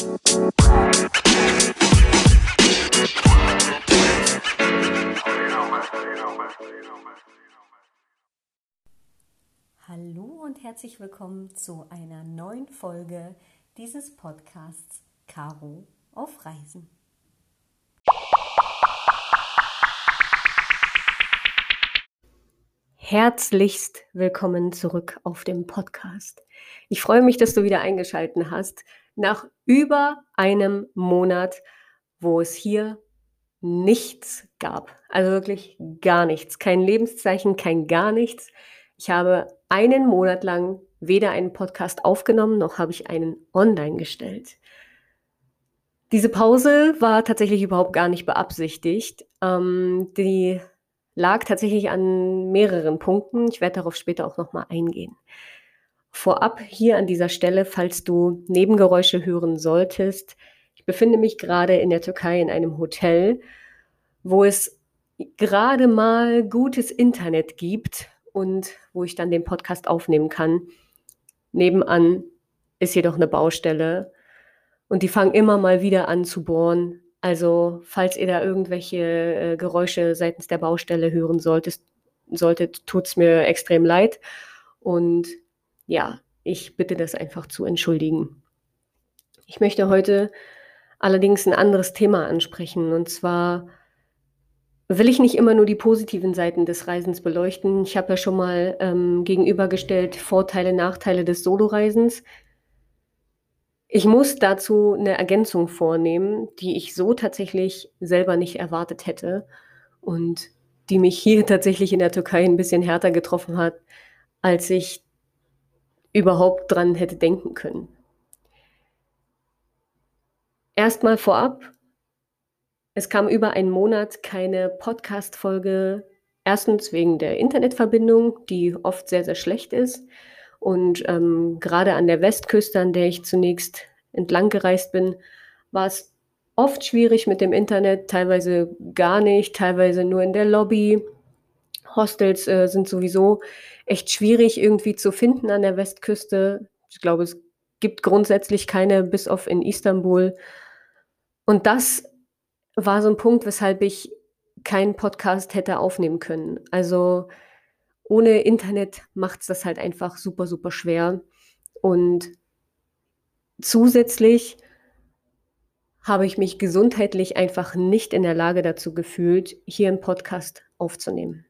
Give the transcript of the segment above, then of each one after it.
Hallo und herzlich willkommen zu einer neuen Folge dieses Podcasts Caro auf Reisen. Herzlichst willkommen zurück auf dem Podcast. Ich freue mich, dass du wieder eingeschaltet hast. Nach über einem Monat, wo es hier nichts gab. Also wirklich gar nichts. Kein Lebenszeichen, kein gar nichts. Ich habe einen Monat lang weder einen Podcast aufgenommen, noch habe ich einen online gestellt. Diese Pause war tatsächlich überhaupt gar nicht beabsichtigt. Ähm, die lag tatsächlich an mehreren Punkten. Ich werde darauf später auch nochmal eingehen. Vorab hier an dieser Stelle, falls du Nebengeräusche hören solltest. Ich befinde mich gerade in der Türkei in einem Hotel, wo es gerade mal gutes Internet gibt und wo ich dann den Podcast aufnehmen kann. Nebenan ist jedoch eine Baustelle und die fangen immer mal wieder an zu bohren. Also, falls ihr da irgendwelche äh, Geräusche seitens der Baustelle hören solltest, solltet, tut es mir extrem leid. Und ja, ich bitte das einfach zu entschuldigen. Ich möchte heute allerdings ein anderes Thema ansprechen. Und zwar will ich nicht immer nur die positiven Seiten des Reisens beleuchten. Ich habe ja schon mal ähm, gegenübergestellt Vorteile, Nachteile des Soloreisens. Ich muss dazu eine Ergänzung vornehmen, die ich so tatsächlich selber nicht erwartet hätte und die mich hier tatsächlich in der Türkei ein bisschen härter getroffen hat, als ich überhaupt dran hätte denken können. Erstmal vorab, es kam über einen Monat keine Podcast-Folge. Erstens wegen der Internetverbindung, die oft sehr, sehr schlecht ist. Und ähm, gerade an der Westküste, an der ich zunächst entlang gereist bin, war es oft schwierig mit dem Internet, teilweise gar nicht, teilweise nur in der Lobby. Hostels äh, sind sowieso echt schwierig irgendwie zu finden an der Westküste. Ich glaube, es gibt grundsätzlich keine, bis auf in Istanbul. Und das war so ein Punkt, weshalb ich keinen Podcast hätte aufnehmen können. Also ohne Internet macht es das halt einfach super, super schwer. Und zusätzlich habe ich mich gesundheitlich einfach nicht in der Lage dazu gefühlt, hier einen Podcast aufzunehmen.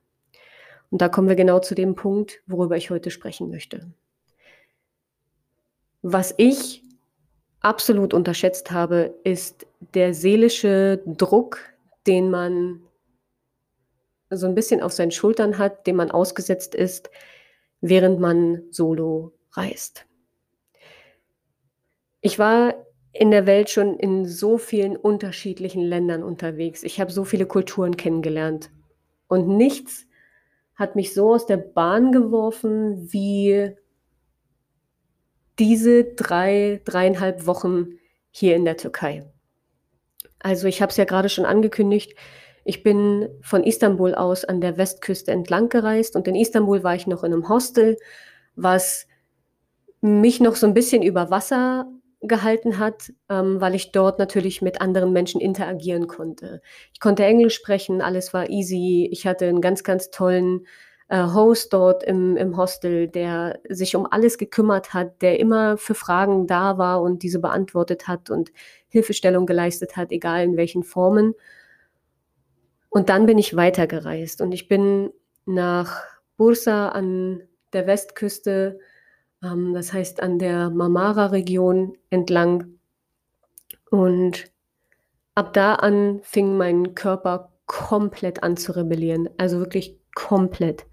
Und da kommen wir genau zu dem Punkt, worüber ich heute sprechen möchte. Was ich absolut unterschätzt habe, ist der seelische Druck, den man so ein bisschen auf seinen Schultern hat, dem man ausgesetzt ist, während man solo reist. Ich war in der Welt schon in so vielen unterschiedlichen Ländern unterwegs. Ich habe so viele Kulturen kennengelernt. Und nichts hat mich so aus der Bahn geworfen wie diese drei, dreieinhalb Wochen hier in der Türkei. Also ich habe es ja gerade schon angekündigt, ich bin von Istanbul aus an der Westküste entlang gereist und in Istanbul war ich noch in einem Hostel, was mich noch so ein bisschen über Wasser gehalten hat, ähm, weil ich dort natürlich mit anderen Menschen interagieren konnte. Ich konnte Englisch sprechen, alles war easy. Ich hatte einen ganz, ganz tollen äh, Host dort im, im Hostel, der sich um alles gekümmert hat, der immer für Fragen da war und diese beantwortet hat und Hilfestellung geleistet hat, egal in welchen Formen. Und dann bin ich weitergereist und ich bin nach Bursa an der Westküste, ähm, das heißt an der Marmara-Region entlang. Und ab da an fing mein Körper komplett an zu rebellieren, also wirklich komplett.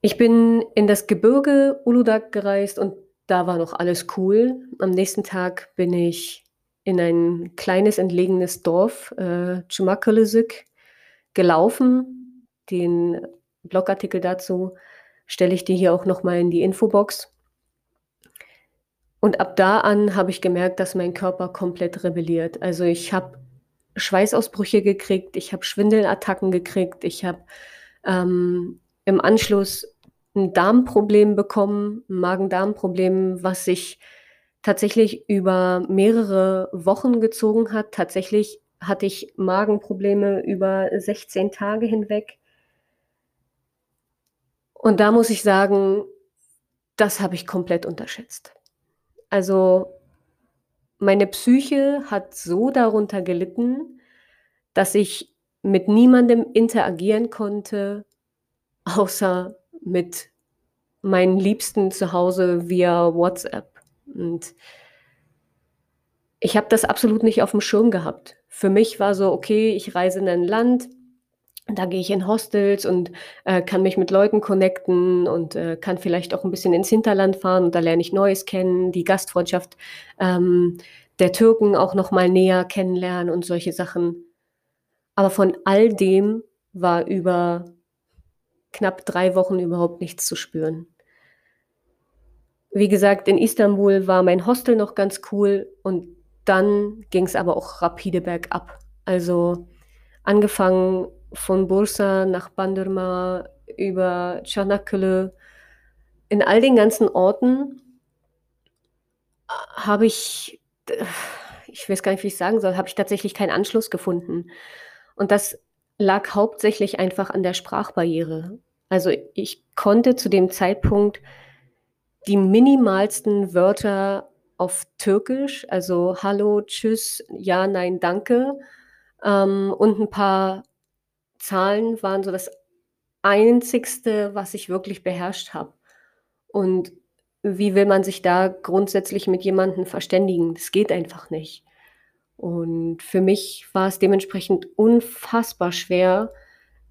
Ich bin in das Gebirge Uludag gereist und da war noch alles cool. Am nächsten Tag bin ich in ein kleines entlegenes Dorf, äh, Çumakalısık, gelaufen. Den Blogartikel dazu stelle ich dir hier auch nochmal in die Infobox. Und ab da an habe ich gemerkt, dass mein Körper komplett rebelliert. Also ich habe Schweißausbrüche gekriegt, ich habe Schwindelattacken gekriegt, ich habe ähm, im Anschluss ein Darmproblem bekommen, ein Magen-Darm-Problem, was sich tatsächlich über mehrere Wochen gezogen hat. Tatsächlich hatte ich Magenprobleme über 16 Tage hinweg. Und da muss ich sagen, das habe ich komplett unterschätzt. Also meine Psyche hat so darunter gelitten, dass ich mit niemandem interagieren konnte, außer mit meinen Liebsten zu Hause via WhatsApp. Und ich habe das absolut nicht auf dem Schirm gehabt. Für mich war so, okay, ich reise in ein Land, da gehe ich in Hostels und äh, kann mich mit Leuten connecten und äh, kann vielleicht auch ein bisschen ins Hinterland fahren und da lerne ich Neues kennen, die Gastfreundschaft ähm, der Türken auch noch mal näher kennenlernen und solche Sachen. Aber von all dem war über knapp drei Wochen überhaupt nichts zu spüren. Wie gesagt, in Istanbul war mein Hostel noch ganz cool und dann ging es aber auch rapide bergab. Also angefangen von Bursa nach Bandırma über Çanakkale. In all den ganzen Orten habe ich, ich weiß gar nicht, wie ich sagen soll, habe ich tatsächlich keinen Anschluss gefunden. Und das lag hauptsächlich einfach an der Sprachbarriere. Also ich konnte zu dem Zeitpunkt die minimalsten Wörter auf Türkisch, also Hallo, Tschüss, Ja, Nein, Danke ähm, und ein paar Zahlen waren so das Einzigste, was ich wirklich beherrscht habe. Und wie will man sich da grundsätzlich mit jemandem verständigen? Das geht einfach nicht. Und für mich war es dementsprechend unfassbar schwer,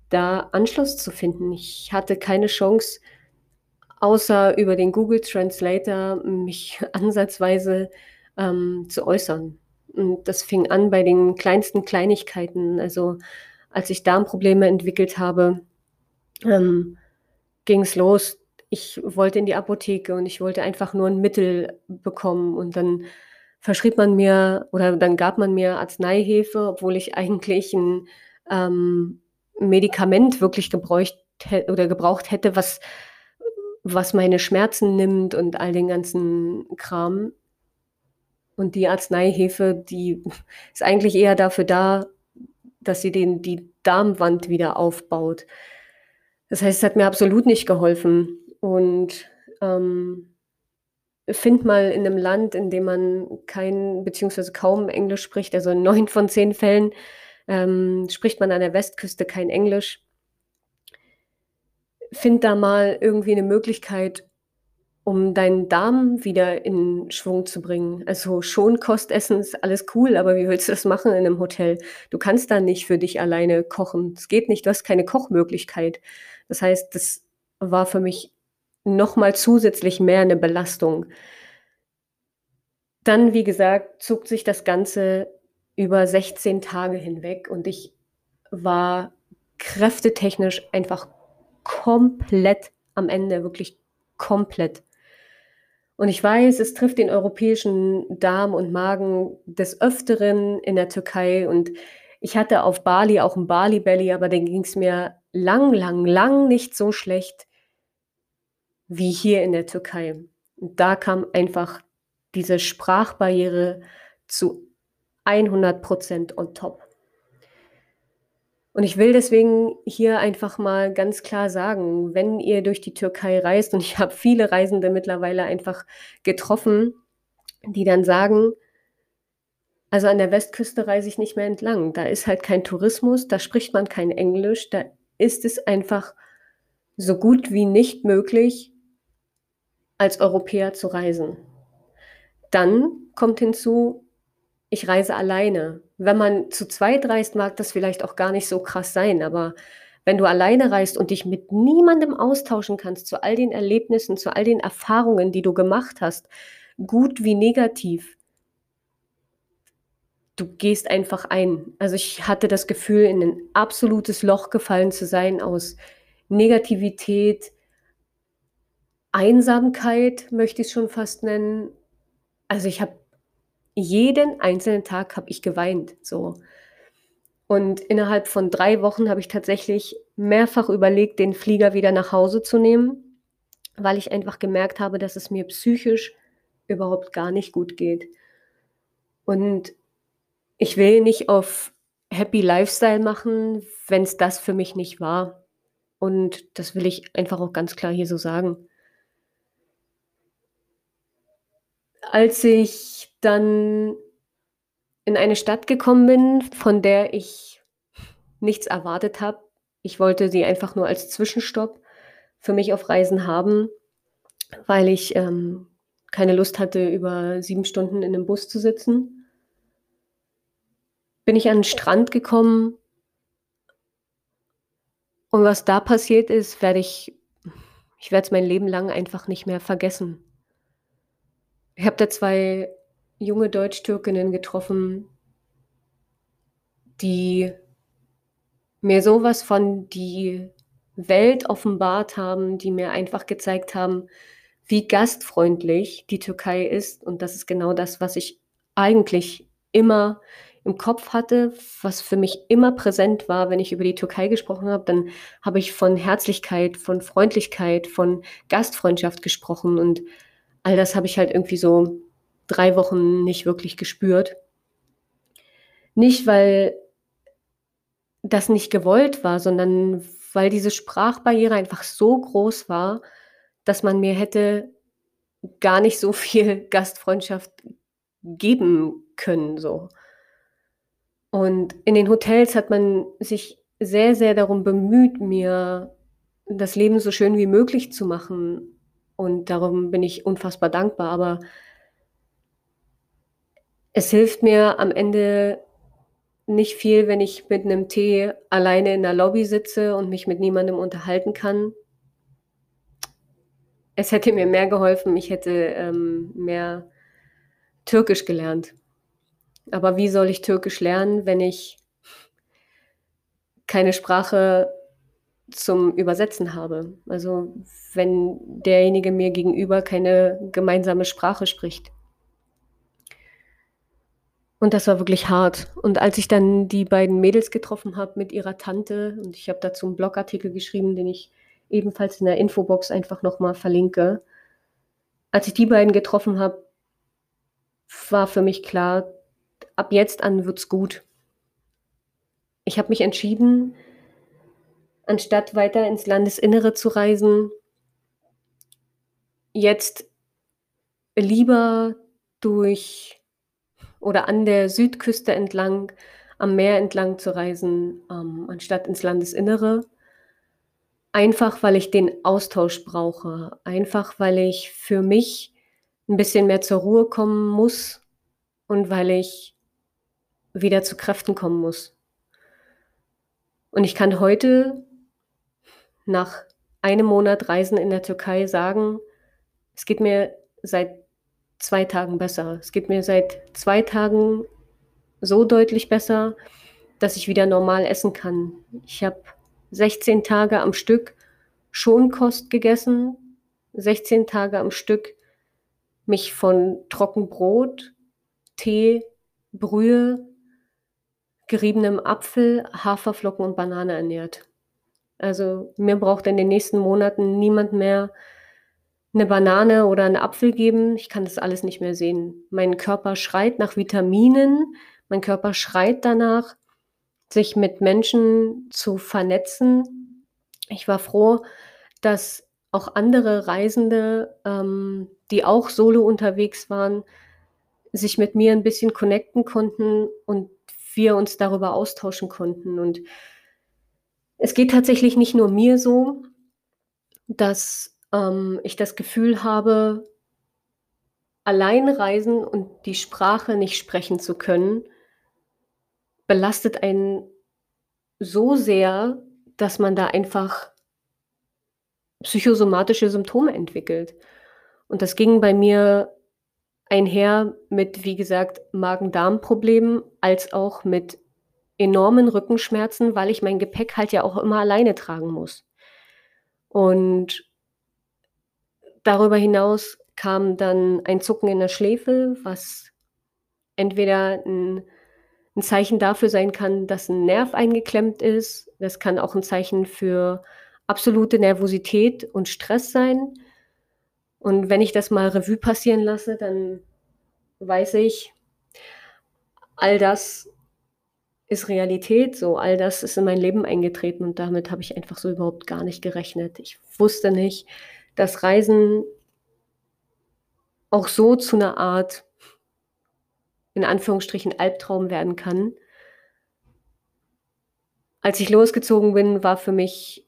da Anschluss zu finden. Ich hatte keine Chance, außer über den Google Translator mich ansatzweise ähm, zu äußern. Und das fing an bei den kleinsten Kleinigkeiten. Also als ich Darmprobleme entwickelt habe, ähm, ging es los. Ich wollte in die Apotheke und ich wollte einfach nur ein Mittel bekommen. Und dann verschrieb man mir oder dann gab man mir Arzneihefe, obwohl ich eigentlich ein ähm, Medikament wirklich gebräucht oder gebraucht hätte, was was meine Schmerzen nimmt und all den ganzen Kram. Und die Arzneihefe, die ist eigentlich eher dafür da, dass sie den, die Darmwand wieder aufbaut. Das heißt, es hat mir absolut nicht geholfen. Und ähm, find mal in einem Land, in dem man kein beziehungsweise kaum Englisch spricht, also in neun von zehn Fällen ähm, spricht man an der Westküste kein Englisch find da mal irgendwie eine Möglichkeit, um deinen Darm wieder in Schwung zu bringen. Also Schonkostessen ist alles cool, aber wie willst du das machen in einem Hotel? Du kannst da nicht für dich alleine kochen. Es geht nicht, du hast keine Kochmöglichkeit. Das heißt, das war für mich noch mal zusätzlich mehr eine Belastung. Dann, wie gesagt, zog sich das Ganze über 16 Tage hinweg und ich war kräftetechnisch einfach komplett am Ende, wirklich komplett. Und ich weiß, es trifft den europäischen Darm und Magen des Öfteren in der Türkei. Und ich hatte auf Bali auch ein Bali Belly, aber dann ging es mir lang, lang, lang nicht so schlecht wie hier in der Türkei. Und da kam einfach diese Sprachbarriere zu 100 Prozent on top. Und ich will deswegen hier einfach mal ganz klar sagen, wenn ihr durch die Türkei reist, und ich habe viele Reisende mittlerweile einfach getroffen, die dann sagen, also an der Westküste reise ich nicht mehr entlang. Da ist halt kein Tourismus, da spricht man kein Englisch, da ist es einfach so gut wie nicht möglich, als Europäer zu reisen. Dann kommt hinzu, ich reise alleine. Wenn man zu zweit reist, mag das vielleicht auch gar nicht so krass sein, aber wenn du alleine reist und dich mit niemandem austauschen kannst zu all den Erlebnissen, zu all den Erfahrungen, die du gemacht hast, gut wie negativ, du gehst einfach ein. Also ich hatte das Gefühl, in ein absolutes Loch gefallen zu sein aus Negativität, Einsamkeit, möchte ich es schon fast nennen. Also ich habe jeden einzelnen Tag habe ich geweint, so. Und innerhalb von drei Wochen habe ich tatsächlich mehrfach überlegt, den Flieger wieder nach Hause zu nehmen, weil ich einfach gemerkt habe, dass es mir psychisch überhaupt gar nicht gut geht. Und ich will nicht auf Happy Lifestyle machen, wenn es das für mich nicht war. Und das will ich einfach auch ganz klar hier so sagen. Als ich dann in eine Stadt gekommen bin, von der ich nichts erwartet habe, ich wollte sie einfach nur als Zwischenstopp für mich auf Reisen haben, weil ich ähm, keine Lust hatte, über sieben Stunden in einem Bus zu sitzen. Bin ich an den Strand gekommen und was da passiert ist, werde ich ich werde es mein Leben lang einfach nicht mehr vergessen. Ich habe da zwei junge Deutschtürkinnen getroffen, die mir sowas von die Welt offenbart haben, die mir einfach gezeigt haben, wie gastfreundlich die Türkei ist. Und das ist genau das, was ich eigentlich immer im Kopf hatte, was für mich immer präsent war, wenn ich über die Türkei gesprochen habe, dann habe ich von Herzlichkeit, von Freundlichkeit, von Gastfreundschaft gesprochen und all das habe ich halt irgendwie so drei Wochen nicht wirklich gespürt. Nicht, weil das nicht gewollt war, sondern weil diese Sprachbarriere einfach so groß war, dass man mir hätte gar nicht so viel Gastfreundschaft geben können, so. Und in den Hotels hat man sich sehr, sehr darum bemüht, mir das Leben so schön wie möglich zu machen. Und darum bin ich unfassbar dankbar. Aber es hilft mir am Ende nicht viel, wenn ich mit einem Tee alleine in der Lobby sitze und mich mit niemandem unterhalten kann. Es hätte mir mehr geholfen, ich hätte ähm, mehr Türkisch gelernt. Aber wie soll ich Türkisch lernen, wenn ich keine Sprache zum Übersetzen habe? Also wenn derjenige mir gegenüber keine gemeinsame Sprache spricht. Und das war wirklich hart. Und als ich dann die beiden Mädels getroffen habe mit ihrer Tante, und ich habe dazu einen Blogartikel geschrieben, den ich ebenfalls in der Infobox einfach nochmal verlinke. Als ich die beiden getroffen habe, war für mich klar, ab jetzt an wird's gut. Ich habe mich entschieden, anstatt weiter ins Landesinnere zu reisen, jetzt lieber durch oder an der Südküste entlang, am Meer entlang zu reisen, ähm, anstatt ins Landesinnere. Einfach weil ich den Austausch brauche, einfach weil ich für mich ein bisschen mehr zur Ruhe kommen muss und weil ich wieder zu Kräften kommen muss. Und ich kann heute nach einem Monat Reisen in der Türkei sagen, es geht mir seit zwei Tagen besser. Es geht mir seit zwei Tagen so deutlich besser, dass ich wieder normal essen kann. Ich habe 16 Tage am Stück Schonkost gegessen, 16 Tage am Stück mich von Trockenbrot, Tee, Brühe geriebenem Apfel, Haferflocken und Banane ernährt. Also mir braucht in den nächsten Monaten niemand mehr eine Banane oder einen Apfel geben. Ich kann das alles nicht mehr sehen. Mein Körper schreit nach Vitaminen. Mein Körper schreit danach, sich mit Menschen zu vernetzen. Ich war froh, dass auch andere Reisende, ähm, die auch solo unterwegs waren, sich mit mir ein bisschen connecten konnten und wir uns darüber austauschen konnten. Und es geht tatsächlich nicht nur mir so, dass ähm, ich das Gefühl habe, allein reisen und die Sprache nicht sprechen zu können, belastet einen so sehr, dass man da einfach psychosomatische Symptome entwickelt. Und das ging bei mir einher mit, wie gesagt, Magen-Darm-Problemen als auch mit enormen Rückenschmerzen, weil ich mein Gepäck halt ja auch immer alleine tragen muss. Und darüber hinaus kam dann ein Zucken in der Schläfe, was entweder ein, ein Zeichen dafür sein kann, dass ein Nerv eingeklemmt ist. Das kann auch ein Zeichen für absolute Nervosität und Stress sein. Und wenn ich das mal Revue passieren lasse, dann weiß ich, all das ist Realität, so all das ist in mein Leben eingetreten und damit habe ich einfach so überhaupt gar nicht gerechnet. Ich wusste nicht, dass Reisen auch so zu einer Art, in Anführungsstrichen, Albtraum werden kann. Als ich losgezogen bin, war für mich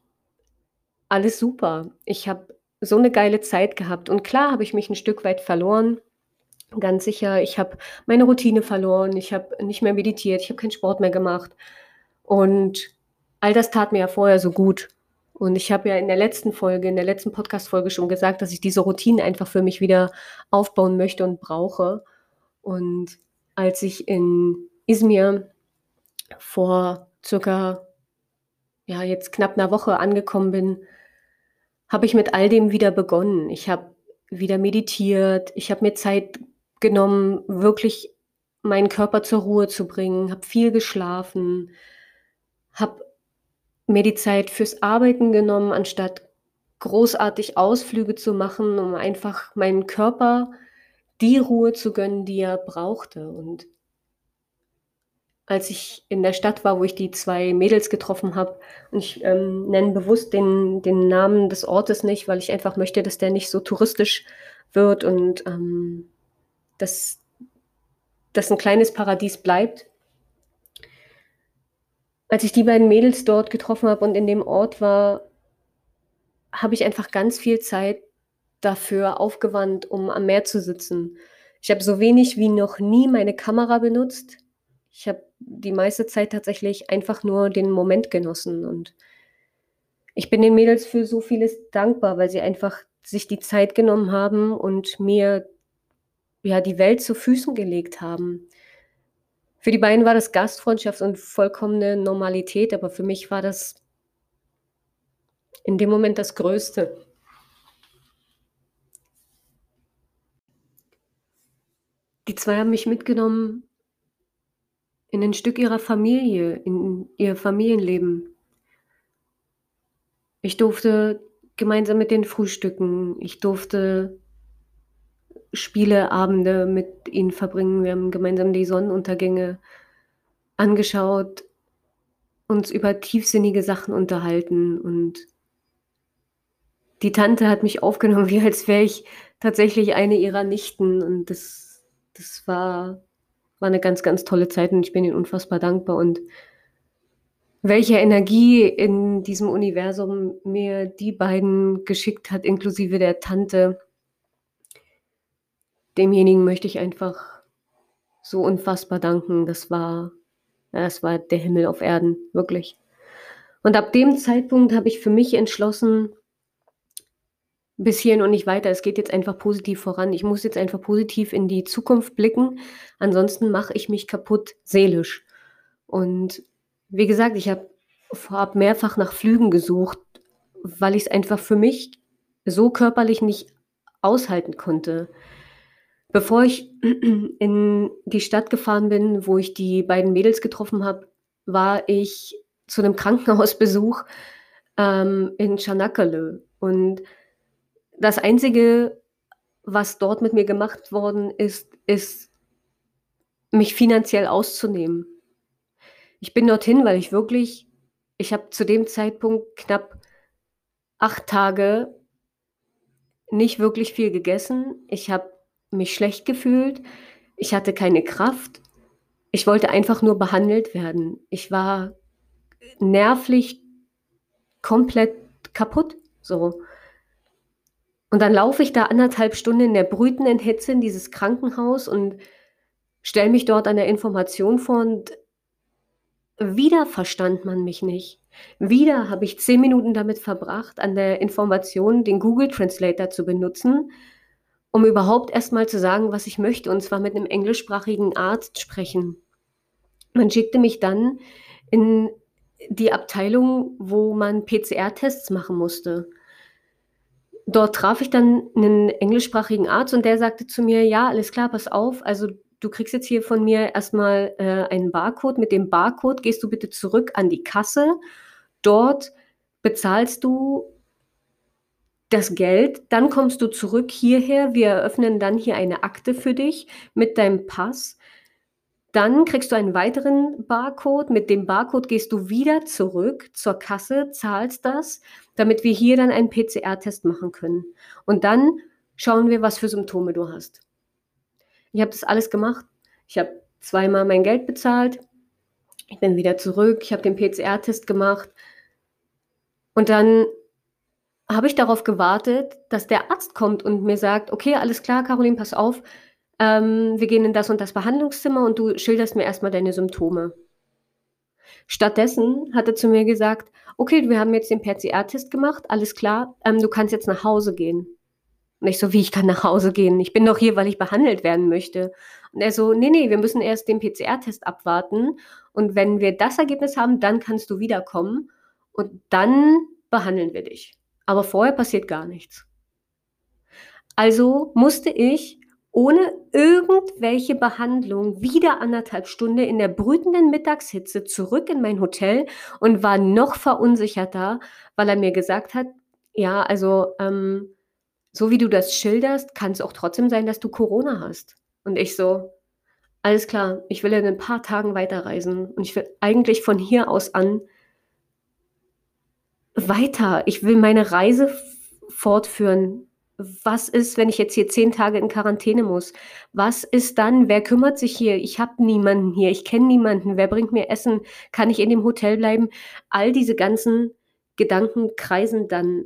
alles super. Ich habe so eine geile Zeit gehabt und klar habe ich mich ein Stück weit verloren. Ganz sicher, ich habe meine Routine verloren, ich habe nicht mehr meditiert, ich habe keinen Sport mehr gemacht und all das tat mir ja vorher so gut. Und ich habe ja in der letzten Folge, in der letzten Podcast-Folge schon gesagt, dass ich diese Routinen einfach für mich wieder aufbauen möchte und brauche. Und als ich in Izmir vor circa, ja, jetzt knapp einer Woche angekommen bin, habe ich mit all dem wieder begonnen. Ich habe wieder meditiert, ich habe mir Zeit genommen, wirklich meinen Körper zur Ruhe zu bringen, habe viel geschlafen, habe mir die Zeit fürs Arbeiten genommen, anstatt großartig Ausflüge zu machen, um einfach meinen Körper die Ruhe zu gönnen, die er brauchte. Und als ich in der Stadt war, wo ich die zwei Mädels getroffen habe, und ich ähm, nenne bewusst den, den Namen des Ortes nicht, weil ich einfach möchte, dass der nicht so touristisch wird und ähm, dass das ein kleines Paradies bleibt als ich die beiden Mädels dort getroffen habe und in dem Ort war, habe ich einfach ganz viel Zeit dafür aufgewandt, um am Meer zu sitzen. Ich habe so wenig wie noch nie meine Kamera benutzt. Ich habe die meiste Zeit tatsächlich einfach nur den Moment genossen und ich bin den Mädels für so vieles dankbar, weil sie einfach sich die Zeit genommen haben und mir ja die Welt zu Füßen gelegt haben. Für die beiden war das Gastfreundschaft und vollkommene Normalität, aber für mich war das in dem Moment das Größte. Die zwei haben mich mitgenommen in ein Stück ihrer Familie, in ihr Familienleben. Ich durfte gemeinsam mit den Frühstücken, ich durfte Spieleabende mit ihnen verbringen. Wir haben gemeinsam die Sonnenuntergänge angeschaut, uns über tiefsinnige Sachen unterhalten und die Tante hat mich aufgenommen, wie als wäre ich tatsächlich eine ihrer Nichten und das, das war, war eine ganz, ganz tolle Zeit und ich bin ihnen unfassbar dankbar und welche Energie in diesem Universum mir die beiden geschickt hat, inklusive der Tante, demjenigen möchte ich einfach so unfassbar danken. Das war, das war der Himmel auf Erden, wirklich. Und ab dem Zeitpunkt habe ich für mich entschlossen, bis hierhin und nicht weiter. Es geht jetzt einfach positiv voran. Ich muss jetzt einfach positiv in die Zukunft blicken. Ansonsten mache ich mich kaputt seelisch. Und wie gesagt, ich habe vorab mehrfach nach Flügen gesucht, weil ich es einfach für mich so körperlich nicht aushalten konnte. Bevor ich in die Stadt gefahren bin, wo ich die beiden Mädels getroffen habe, war ich zu einem Krankenhausbesuch ähm, in Çanakkale. Und das Einzige, was dort mit mir gemacht worden ist, ist, mich finanziell auszunehmen. Ich bin dorthin, weil ich wirklich, ich habe zu dem Zeitpunkt knapp acht Tage nicht wirklich viel gegessen. Ich habe mich schlecht gefühlt. Ich hatte keine Kraft. Ich wollte einfach nur behandelt werden. Ich war nervlich komplett kaputt. So. Und dann laufe ich da anderthalb Stunden in der brütenden Hitze in dieses Krankenhaus und stelle mich dort an der Information vor und wieder verstand man mich nicht. Wieder habe ich zehn Minuten damit verbracht, an der Information den Google Translator zu benutzen, um überhaupt erstmal zu sagen, was ich möchte, und zwar mit einem englischsprachigen Arzt sprechen. Man schickte mich dann in die Abteilung, wo man PCR-Tests machen musste. Dort traf ich dann einen englischsprachigen Arzt und der sagte zu mir, ja, alles klar, pass auf, also du kriegst jetzt hier von mir erstmal äh, einen Barcode. Mit dem Barcode gehst du bitte zurück an die Kasse. Dort bezahlst du das Geld, dann kommst du zurück hierher, wir eröffnen dann hier eine Akte für dich mit deinem Pass. Dann kriegst du einen weiteren Barcode. Mit dem Barcode gehst du wieder zurück zur Kasse, zahlst das, damit wir hier dann einen PCR-Test machen können. Und dann schauen wir, was für Symptome du hast. Ich habe das alles gemacht. Ich habe zweimal mein Geld bezahlt. Ich bin wieder zurück. Ich habe den PCR-Test gemacht. Und dann habe ich darauf gewartet, dass der Arzt kommt und mir sagt, okay, alles klar, Caroline, pass auf, ähm, wir gehen in das und das Behandlungszimmer und du schilderst mir erstmal deine Symptome. Stattdessen hat er zu mir gesagt, okay, wir haben jetzt den PCR-Test gemacht, alles klar, ähm, du kannst jetzt nach Hause gehen. Und ich so, wie, ich kann nach Hause gehen? Ich bin doch hier, weil ich behandelt werden möchte. Und er so, nee, nee, wir müssen erst den PCR-Test abwarten. Und wenn wir das Ergebnis haben, dann kannst du wiederkommen. Und dann behandeln wir dich. Aber vorher passiert gar nichts. Also musste ich ohne irgendwelche Behandlung wieder anderthalb Stunden in der brütenden Mittagshitze zurück in mein Hotel und war noch verunsicherter, weil er mir gesagt hat, ja, also ähm, so wie du das schilderst, kann es auch trotzdem sein, dass du Corona hast. Und ich so, alles klar, ich will in ein paar Tagen weiterreisen und ich will eigentlich von hier aus an weiter. Ich will meine Reise fortführen. Was ist, wenn ich jetzt hier zehn Tage in Quarantäne muss? Was ist dann? Wer kümmert sich hier? Ich habe niemanden hier. Ich kenne niemanden. Wer bringt mir Essen? Kann ich in dem Hotel bleiben? All diese ganzen Gedanken kreisen dann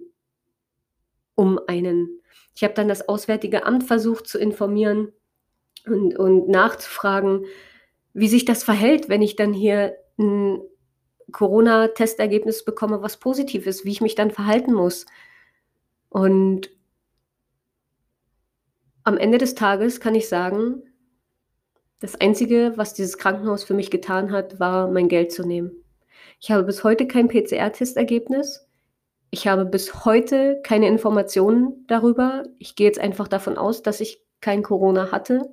um einen. Ich habe dann das Auswärtige Amt versucht zu informieren und, und nachzufragen, wie sich das verhält, wenn ich dann hier ein Corona-Testergebnis bekomme, was positiv ist, wie ich mich dann verhalten muss. Und am Ende des Tages kann ich sagen, das Einzige, was dieses Krankenhaus für mich getan hat, war, mein Geld zu nehmen. Ich habe bis heute kein PCR-Testergebnis. Ich habe bis heute keine Informationen darüber. Ich gehe jetzt einfach davon aus, dass ich kein Corona hatte.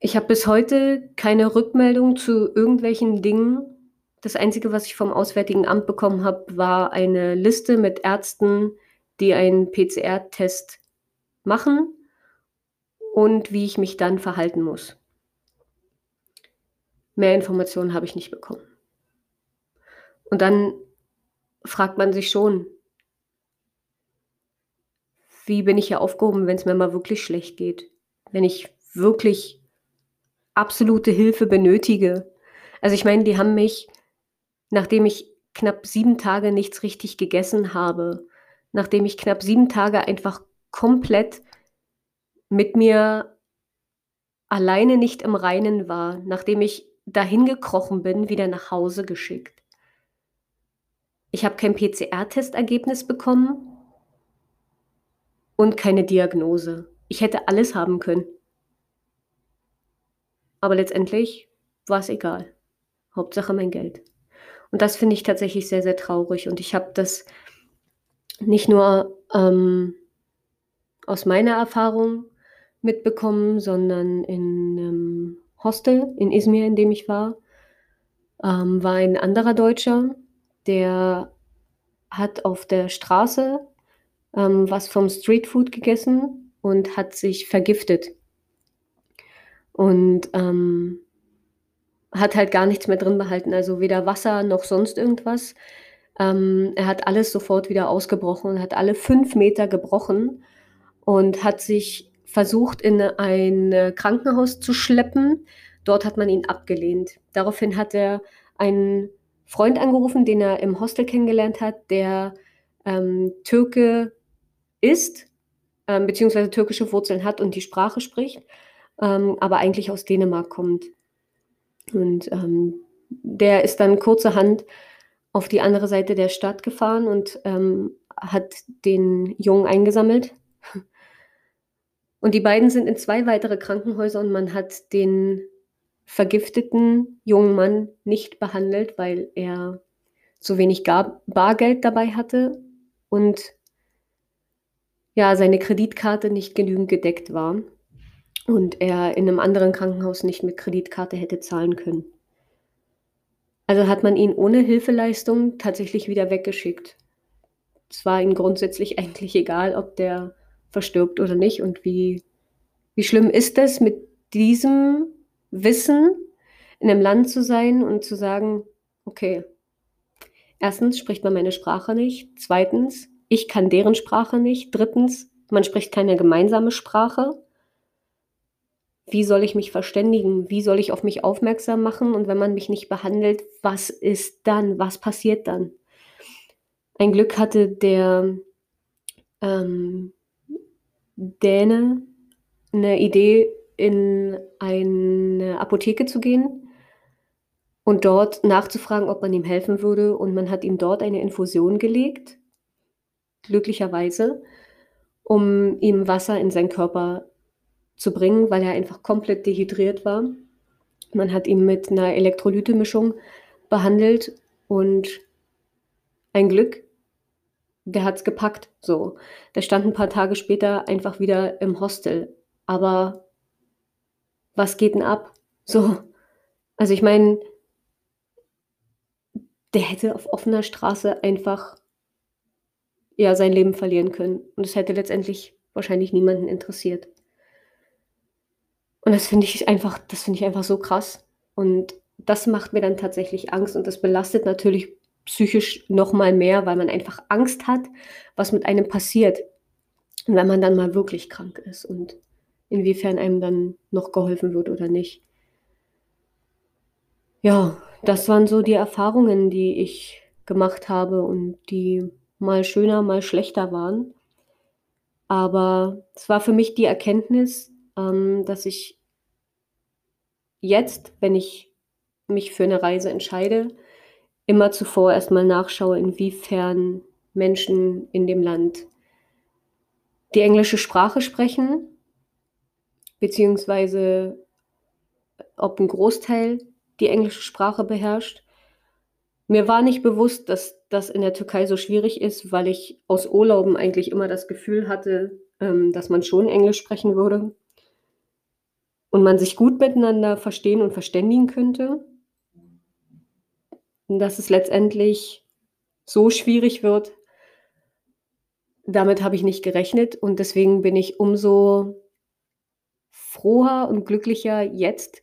Ich habe bis heute keine Rückmeldung zu irgendwelchen Dingen. Das Einzige, was ich vom Auswärtigen Amt bekommen habe, war eine Liste mit Ärzten, die einen PCR-Test machen und wie ich mich dann verhalten muss. Mehr Informationen habe ich nicht bekommen. Und dann fragt man sich schon, wie bin ich hier aufgehoben, wenn es mir mal wirklich schlecht geht? Wenn ich wirklich absolute Hilfe benötige. Also ich meine, die haben mich, nachdem ich knapp sieben Tage nichts richtig gegessen habe, nachdem ich knapp sieben Tage einfach komplett mit mir alleine nicht im Reinen war, nachdem ich dahin gekrochen bin, wieder nach Hause geschickt. Ich habe kein PCR-Testergebnis bekommen und keine Diagnose. Ich hätte alles haben können. Aber letztendlich war es egal. Hauptsache mein Geld. Und das finde ich tatsächlich sehr, sehr traurig. Und ich habe das nicht nur ähm, aus meiner Erfahrung mitbekommen, sondern in einem Hostel in Izmir, in dem ich war, ähm, war ein anderer Deutscher, der hat auf der Straße ähm, was vom Streetfood gegessen und hat sich vergiftet. Und ähm, hat halt gar nichts mehr drin behalten, also weder Wasser noch sonst irgendwas. Ähm, er hat alles sofort wieder ausgebrochen hat alle fünf Meter gebrochen und hat sich versucht, in ein Krankenhaus zu schleppen. Dort hat man ihn abgelehnt. Daraufhin hat er einen Freund angerufen, den er im Hostel kennengelernt hat, der ähm, Türke ist, ähm, beziehungsweise türkische Wurzeln hat und die Sprache spricht, ähm, aber eigentlich aus Dänemark kommt. Und ähm, der ist dann kurzerhand auf die andere Seite der Stadt gefahren und ähm, hat den Jungen eingesammelt. Und die beiden sind in zwei weitere Krankenhäuser und man hat den vergifteten jungen Mann nicht behandelt, weil er zu wenig Bargeld dabei hatte und ja, seine Kreditkarte nicht genügend gedeckt war und er in einem anderen Krankenhaus nicht mit Kreditkarte hätte zahlen können. Also hat man ihn ohne Hilfeleistung tatsächlich wieder weggeschickt. es war ihm grundsätzlich eigentlich egal, ob der verstirbt oder nicht. Und wie, wie schlimm ist es, mit diesem Wissen in einem Land zu sein und zu sagen, okay, erstens spricht man meine Sprache nicht, zweitens, ich kann deren Sprache nicht, drittens, man spricht keine gemeinsame Sprache. Wie soll ich mich verständigen? Wie soll ich auf mich aufmerksam machen? Und wenn man mich nicht behandelt, was ist dann? Was passiert dann? Ein Glück hatte der ähm, Däne eine Idee, in eine Apotheke zu gehen und dort nachzufragen, ob man ihm helfen würde. Und man hat ihm dort eine Infusion gelegt, glücklicherweise, um ihm Wasser in seinen Körper zu bringen, weil er einfach komplett dehydriert war. Man hat ihn mit einer Elektrolytemischung behandelt und ein Glück, der hat es gepackt. So, der stand ein paar Tage später einfach wieder im Hostel. Aber was geht denn ab? So, also ich meine, der hätte auf offener Straße einfach ja sein Leben verlieren können und es hätte letztendlich wahrscheinlich niemanden interessiert. Und das finde ich einfach, das finde ich einfach so krass und das macht mir dann tatsächlich Angst und das belastet natürlich psychisch noch mal mehr, weil man einfach Angst hat, was mit einem passiert, wenn man dann mal wirklich krank ist und inwiefern einem dann noch geholfen wird oder nicht. Ja, das waren so die Erfahrungen, die ich gemacht habe und die mal schöner, mal schlechter waren. Aber es war für mich die Erkenntnis, ähm, dass ich jetzt, wenn ich mich für eine Reise entscheide, immer zuvor erstmal nachschaue, inwiefern Menschen in dem Land die englische Sprache sprechen, beziehungsweise ob ein Großteil die englische Sprache beherrscht. Mir war nicht bewusst, dass das in der Türkei so schwierig ist, weil ich aus Urlauben eigentlich immer das Gefühl hatte, ähm, dass man schon Englisch sprechen würde und man sich gut miteinander verstehen und verständigen könnte dass es letztendlich so schwierig wird, damit habe ich nicht gerechnet und deswegen bin ich umso froher und glücklicher, jetzt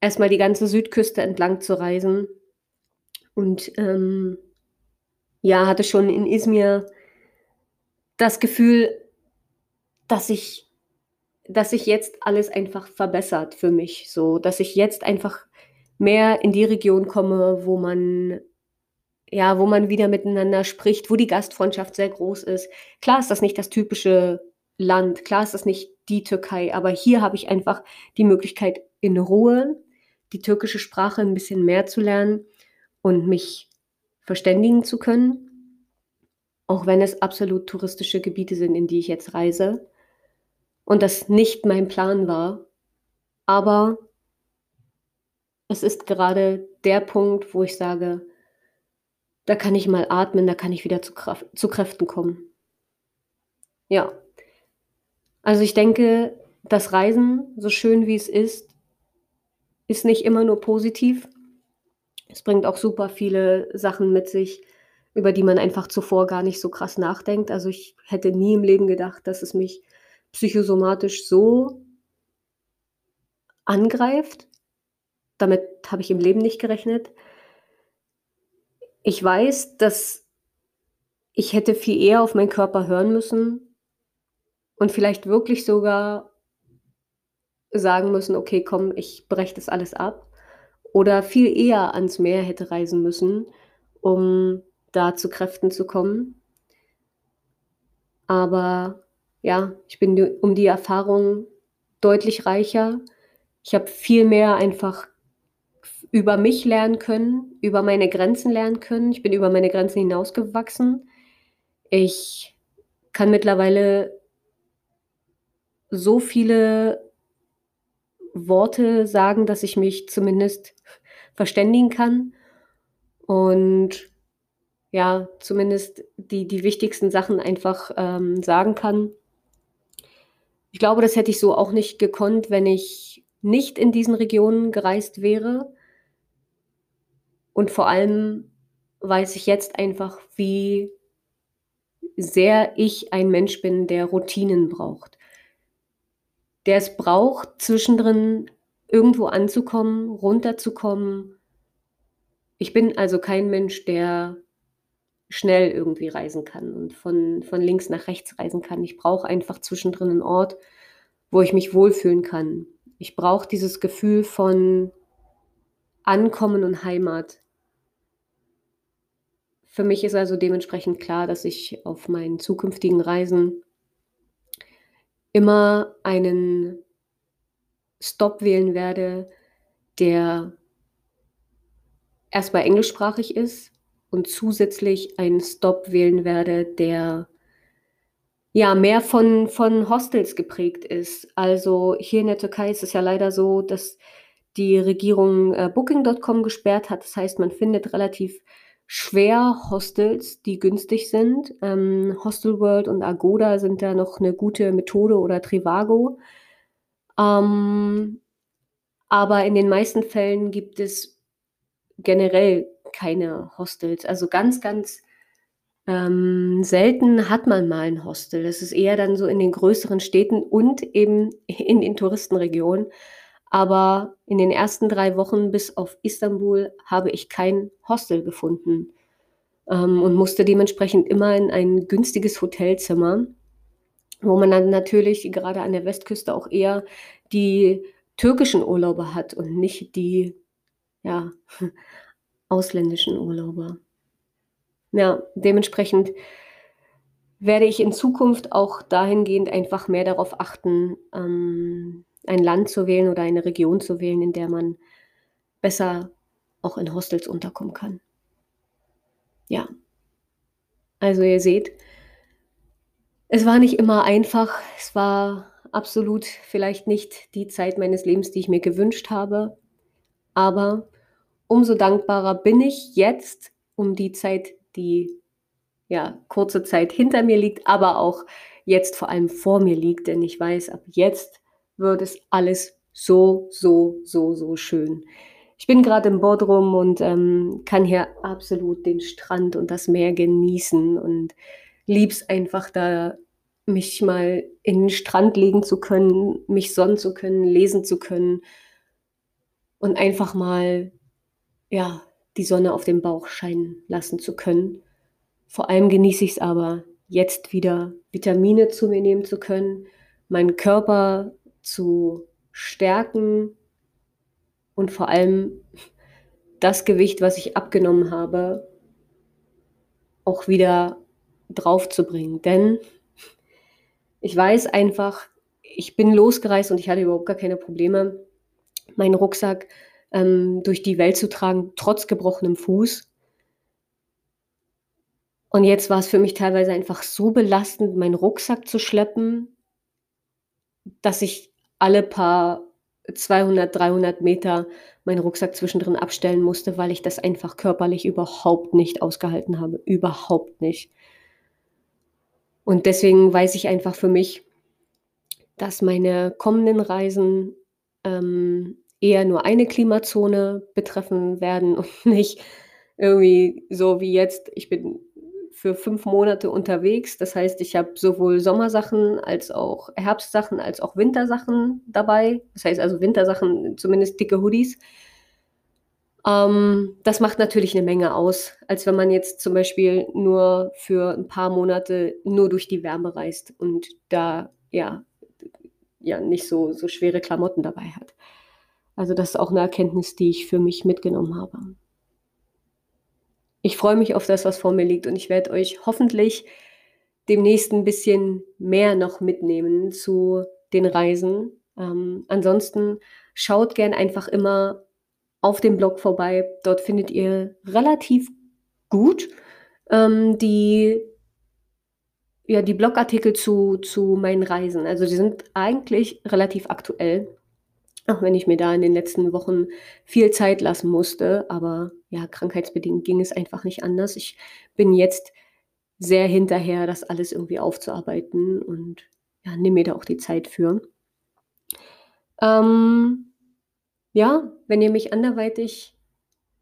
erstmal die ganze Südküste entlang zu reisen. Und ähm, ja, hatte schon in Izmir das Gefühl, dass ich, dass sich jetzt alles einfach verbessert für mich, so, dass ich jetzt einfach mehr in die Region komme, wo man ja, wo man wieder miteinander spricht, wo die Gastfreundschaft sehr groß ist. Klar ist das nicht das typische Land, klar ist das nicht die Türkei, aber hier habe ich einfach die Möglichkeit, in Ruhe die türkische Sprache ein bisschen mehr zu lernen und mich verständigen zu können, auch wenn es absolut touristische Gebiete sind, in die ich jetzt reise und das nicht mein Plan war. Aber es ist gerade der Punkt, wo ich sage, da kann ich mal atmen, da kann ich wieder zu, Kraft, zu Kräften kommen. Ja. Also ich denke, das Reisen, so schön wie es ist, ist nicht immer nur positiv. Es bringt auch super viele Sachen mit sich, über die man einfach zuvor gar nicht so krass nachdenkt. Also ich hätte nie im Leben gedacht, dass es mich psychosomatisch so angreift. Damit habe ich im Leben nicht gerechnet. Ich weiß, dass ich hätte viel eher auf meinen Körper hören müssen und vielleicht wirklich sogar sagen müssen, okay, komm, ich breche das alles ab. Oder viel eher ans Meer hätte reisen müssen, um da zu Kräften zu kommen. Aber ja, ich bin um die Erfahrung deutlich reicher. Ich habe viel mehr einfach über mich lernen können, über meine Grenzen lernen können. Ich bin über meine Grenzen hinausgewachsen. Ich kann mittlerweile so viele Worte sagen, dass ich mich zumindest verständigen kann und ja, zumindest die, die wichtigsten Sachen einfach ähm, sagen kann. Ich glaube, das hätte ich so auch nicht gekonnt, wenn ich nicht in diesen Regionen gereist wäre. Und vor allem weiß ich jetzt einfach, wie sehr ich ein Mensch bin, der Routinen braucht. Der es braucht, zwischendrin irgendwo anzukommen, runterzukommen. Ich bin also kein Mensch, der schnell irgendwie reisen kann und von, von links nach rechts reisen kann. Ich brauche einfach zwischendrin einen Ort, wo ich mich wohlfühlen kann. Ich brauche dieses Gefühl von Ankommen und Heimat. Für mich ist also dementsprechend klar, dass ich auf meinen zukünftigen Reisen immer einen Stop wählen werde, der erstmal englischsprachig ist und zusätzlich einen Stop wählen werde, der ja mehr von, von Hostels geprägt ist. Also hier in der Türkei ist es ja leider so, dass die Regierung äh, Booking.com gesperrt hat. Das heißt, man findet relativ schwer Hostels, die günstig sind. Ähm, Hostel World und Agoda sind da noch eine gute Methode oder Trivago. Ähm, aber in den meisten Fällen gibt es generell keine Hostels. Also ganz, ganz ähm, selten hat man mal ein Hostel. Das ist eher dann so in den größeren Städten und eben in den Touristenregionen. Aber in den ersten drei Wochen bis auf Istanbul habe ich kein Hostel gefunden ähm, und musste dementsprechend immer in ein günstiges Hotelzimmer, wo man dann natürlich gerade an der Westküste auch eher die türkischen Urlauber hat und nicht die ja, ausländischen Urlauber. Ja, dementsprechend werde ich in Zukunft auch dahingehend einfach mehr darauf achten, ähm, ein Land zu wählen oder eine Region zu wählen, in der man besser auch in Hostels unterkommen kann. Ja. Also ihr seht, es war nicht immer einfach. Es war absolut vielleicht nicht die Zeit meines Lebens, die ich mir gewünscht habe. Aber umso dankbarer bin ich jetzt um die Zeit, die ja kurze Zeit hinter mir liegt, aber auch jetzt vor allem vor mir liegt, denn ich weiß, ab jetzt wird es alles so, so, so, so schön. Ich bin gerade im Bodrum und ähm, kann hier absolut den Strand und das Meer genießen und lieb's einfach da, mich mal in den Strand legen zu können, mich sonnen zu können, lesen zu können und einfach mal, ja, die Sonne auf dem Bauch scheinen lassen zu können. Vor allem genieße ich es aber, jetzt wieder Vitamine zu mir nehmen zu können, meinen Körper zu stärken und vor allem das Gewicht, was ich abgenommen habe, auch wieder draufzubringen. Denn ich weiß einfach, ich bin losgereist und ich hatte überhaupt gar keine Probleme, meinen Rucksack ähm, durch die Welt zu tragen, trotz gebrochenem Fuß. Und jetzt war es für mich teilweise einfach so belastend, meinen Rucksack zu schleppen, dass ich alle paar 200, 300 Meter meinen Rucksack zwischendrin abstellen musste, weil ich das einfach körperlich überhaupt nicht ausgehalten habe. Überhaupt nicht. Und deswegen weiß ich einfach für mich, dass meine kommenden Reisen ähm, eher nur eine Klimazone betreffen werden und nicht irgendwie so wie jetzt, ich bin für fünf Monate unterwegs. Das heißt, ich habe sowohl Sommersachen als auch Herbstsachen als auch Wintersachen dabei. Das heißt also Wintersachen, zumindest dicke Hoodies. Ähm, das macht natürlich eine Menge aus, als wenn man jetzt zum Beispiel nur für ein paar Monate nur durch die Wärme reist und da ja, ja nicht so, so schwere Klamotten dabei hat. Also das ist auch eine Erkenntnis, die ich für mich mitgenommen habe. Ich freue mich auf das, was vor mir liegt und ich werde euch hoffentlich demnächst ein bisschen mehr noch mitnehmen zu den Reisen. Ähm, ansonsten schaut gern einfach immer auf dem Blog vorbei. Dort findet ihr relativ gut ähm, die, ja, die Blogartikel zu, zu meinen Reisen. Also die sind eigentlich relativ aktuell. Auch wenn ich mir da in den letzten Wochen viel Zeit lassen musste, aber ja, krankheitsbedingt ging es einfach nicht anders. Ich bin jetzt sehr hinterher, das alles irgendwie aufzuarbeiten und ja, nehme mir da auch die Zeit für. Ähm, ja, wenn ihr mich anderweitig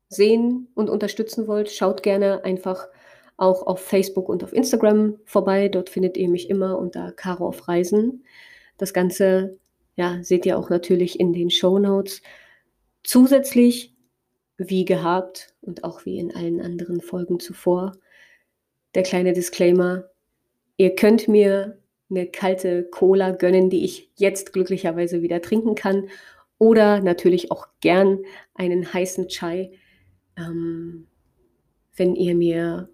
sehen und unterstützen wollt, schaut gerne einfach auch auf Facebook und auf Instagram vorbei. Dort findet ihr mich immer unter Caro auf Reisen. Das Ganze ja, seht ihr auch natürlich in den Show Notes. Zusätzlich, wie gehabt und auch wie in allen anderen Folgen zuvor, der kleine Disclaimer. Ihr könnt mir eine kalte Cola gönnen, die ich jetzt glücklicherweise wieder trinken kann. Oder natürlich auch gern einen heißen Chai, ähm, wenn ihr mir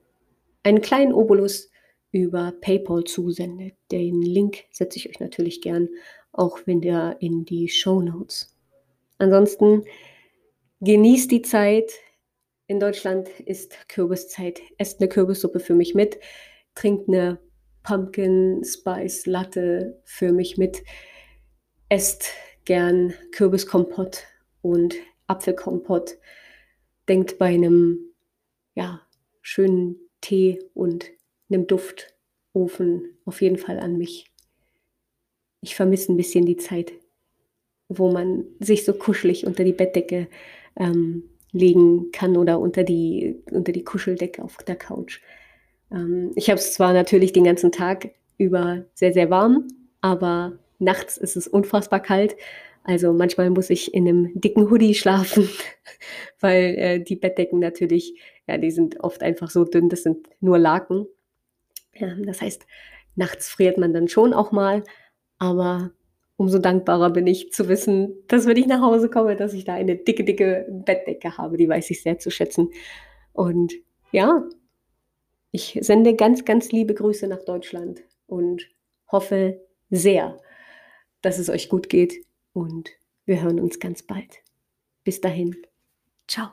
einen kleinen Obolus über PayPal zusendet. Den Link setze ich euch natürlich gern auch wieder in die Show Notes. Ansonsten genießt die Zeit. In Deutschland ist Kürbiszeit. Esst eine Kürbissuppe für mich mit. Trinkt eine Pumpkin Spice Latte für mich mit. Esst gern Kürbiskompott und Apfelkompott. Denkt bei einem ja, schönen Tee und einem Duftofen auf jeden Fall an mich. Ich vermisse ein bisschen die Zeit, wo man sich so kuschelig unter die Bettdecke ähm, legen kann oder unter die, unter die Kuscheldecke auf der Couch. Ähm, ich habe es zwar natürlich den ganzen Tag über sehr, sehr warm, aber nachts ist es unfassbar kalt. Also manchmal muss ich in einem dicken Hoodie schlafen, weil äh, die Bettdecken natürlich, ja, die sind oft einfach so dünn, das sind nur Laken. Ja, das heißt, nachts friert man dann schon auch mal, aber umso dankbarer bin ich zu wissen, dass wenn ich nach Hause komme, dass ich da eine dicke, dicke Bettdecke habe. Die weiß ich sehr zu schätzen. Und ja, ich sende ganz, ganz liebe Grüße nach Deutschland und hoffe sehr, dass es euch gut geht und wir hören uns ganz bald. Bis dahin. Ciao.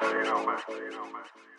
más, más, know, man.